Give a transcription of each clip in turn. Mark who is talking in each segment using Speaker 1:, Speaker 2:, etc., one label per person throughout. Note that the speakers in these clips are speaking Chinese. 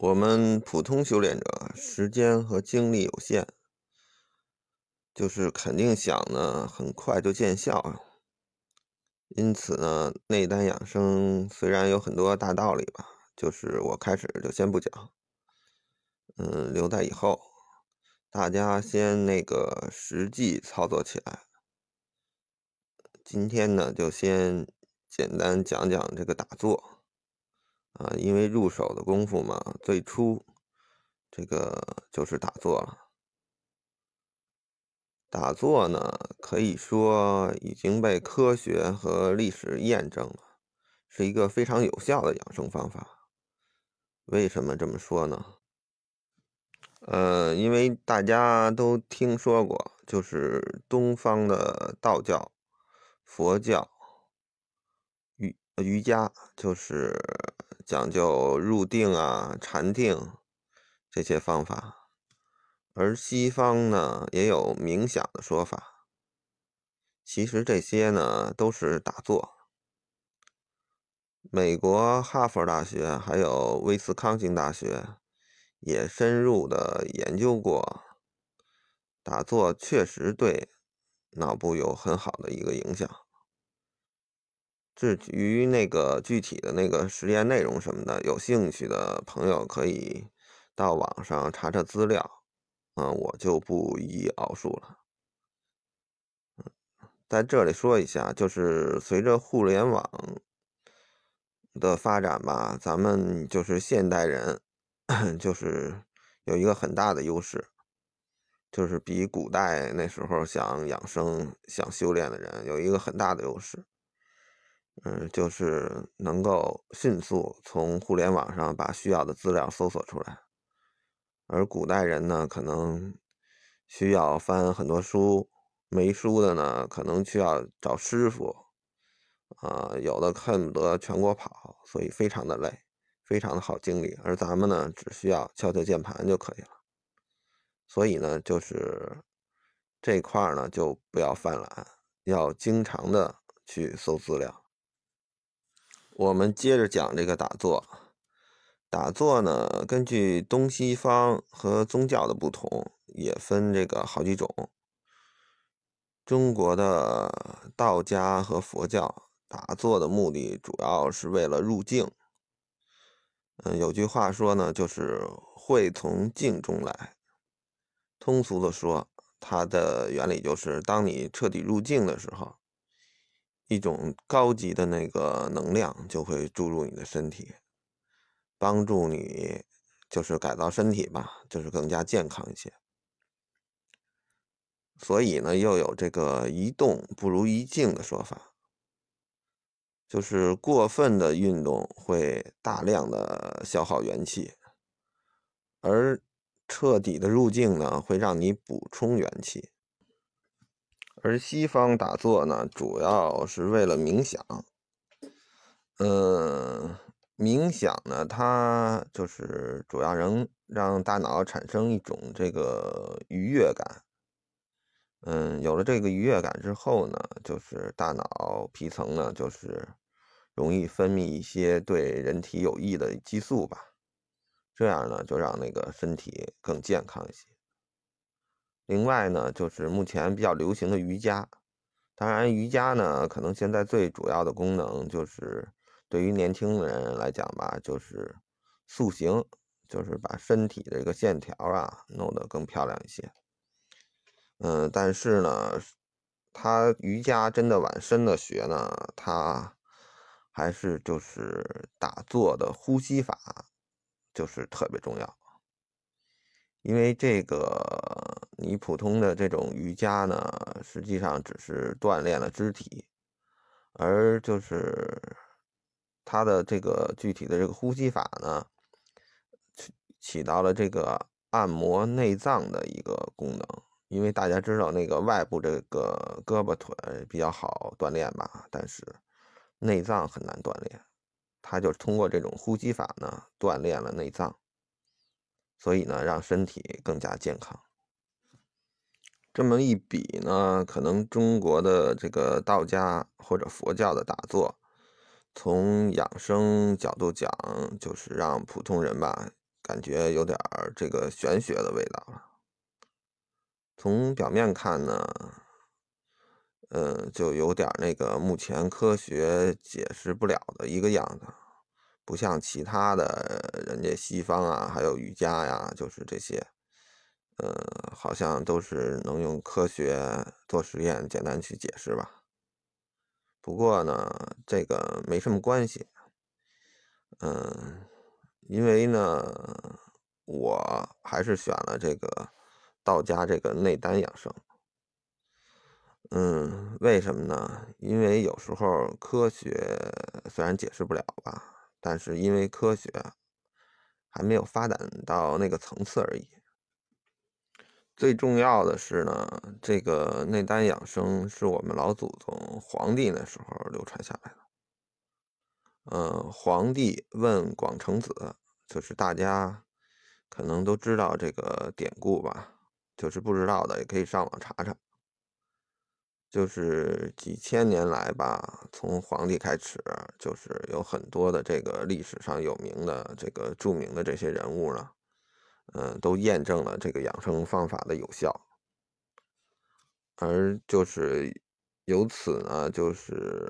Speaker 1: 我们普通修炼者时间和精力有限，就是肯定想呢很快就见效啊。因此呢，内丹养生虽然有很多大道理吧，就是我开始就先不讲，嗯，留在以后，大家先那个实际操作起来。今天呢，就先简单讲讲这个打坐。啊，因为入手的功夫嘛，最初这个就是打坐了。打坐呢，可以说已经被科学和历史验证了，是一个非常有效的养生方法。为什么这么说呢？呃，因为大家都听说过，就是东方的道教、佛教、瑜瑜伽，就是。讲究入定啊、禅定这些方法，而西方呢也有冥想的说法。其实这些呢都是打坐。美国哈佛大学还有威斯康星大学也深入的研究过，打坐确实对脑部有很好的一个影响。至于那个具体的那个实验内容什么的，有兴趣的朋友可以到网上查查资料，嗯，我就不一一赘述了。嗯，在这里说一下，就是随着互联网的发展吧，咱们就是现代人，就是有一个很大的优势，就是比古代那时候想养生、想修炼的人有一个很大的优势。嗯，就是能够迅速从互联网上把需要的资料搜索出来，而古代人呢，可能需要翻很多书，没书的呢，可能需要找师傅，啊，有的恨不得全国跑，所以非常的累，非常的好精力，而咱们呢，只需要敲敲键盘就可以了，所以呢，就是这块呢，就不要犯懒，要经常的去搜资料。我们接着讲这个打坐。打坐呢，根据东西方和宗教的不同，也分这个好几种。中国的道家和佛教打坐的目的主要是为了入静。嗯，有句话说呢，就是会从静中来。通俗的说，它的原理就是，当你彻底入静的时候。一种高级的那个能量就会注入你的身体，帮助你就是改造身体吧，就是更加健康一些。所以呢，又有这个一动不如一静的说法，就是过分的运动会大量的消耗元气，而彻底的入境呢，会让你补充元气。而西方打坐呢，主要是为了冥想。嗯，冥想呢，它就是主要能让大脑产生一种这个愉悦感。嗯，有了这个愉悦感之后呢，就是大脑皮层呢，就是容易分泌一些对人体有益的激素吧。这样呢，就让那个身体更健康一些。另外呢，就是目前比较流行的瑜伽。当然，瑜伽呢，可能现在最主要的功能就是对于年轻人来讲吧，就是塑形，就是把身体的这个线条啊弄得更漂亮一些。嗯，但是呢，他瑜伽真的往深的学呢，他还是就是打坐的呼吸法，就是特别重要。因为这个，你普通的这种瑜伽呢，实际上只是锻炼了肢体，而就是它的这个具体的这个呼吸法呢，起起到了这个按摩内脏的一个功能。因为大家知道那个外部这个胳膊腿比较好锻炼吧，但是内脏很难锻炼，它就通过这种呼吸法呢，锻炼了内脏。所以呢，让身体更加健康。这么一比呢，可能中国的这个道家或者佛教的打坐，从养生角度讲，就是让普通人吧感觉有点儿这个玄学的味道了。从表面看呢，呃，就有点那个目前科学解释不了的一个样子，不像其他的人家西方啊，还有瑜伽呀，就是这些，呃，好像都是能用科学做实验，简单去解释吧。不过呢，这个没什么关系，嗯，因为呢，我还是选了这个。道家这个内丹养生，嗯，为什么呢？因为有时候科学虽然解释不了吧，但是因为科学还没有发展到那个层次而已。最重要的是呢，这个内丹养生是我们老祖宗皇帝那时候流传下来的。嗯，皇帝问广成子，就是大家可能都知道这个典故吧。就是不知道的也可以上网查查。就是几千年来吧，从皇帝开始，就是有很多的这个历史上有名的这个著名的这些人物呢，嗯，都验证了这个养生方法的有效。而就是由此呢，就是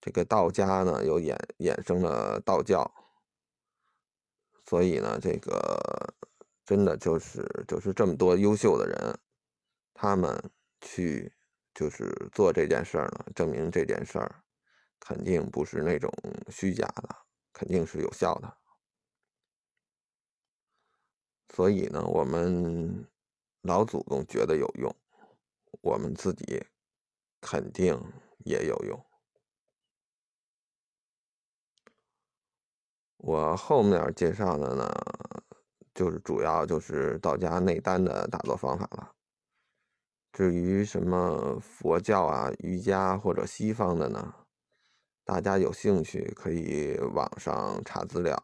Speaker 1: 这个道家呢又衍衍生了道教，所以呢，这个。真的就是就是这么多优秀的人，他们去就是做这件事儿呢，证明这件事儿肯定不是那种虚假的，肯定是有效的。所以呢，我们老祖宗觉得有用，我们自己肯定也有用。我后面介绍的呢。就是主要就是道家内丹的打坐方法了。至于什么佛教啊、瑜伽或者西方的呢，大家有兴趣可以网上查资料。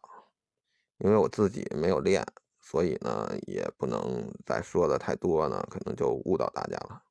Speaker 1: 因为我自己没有练，所以呢也不能再说的太多呢，可能就误导大家了。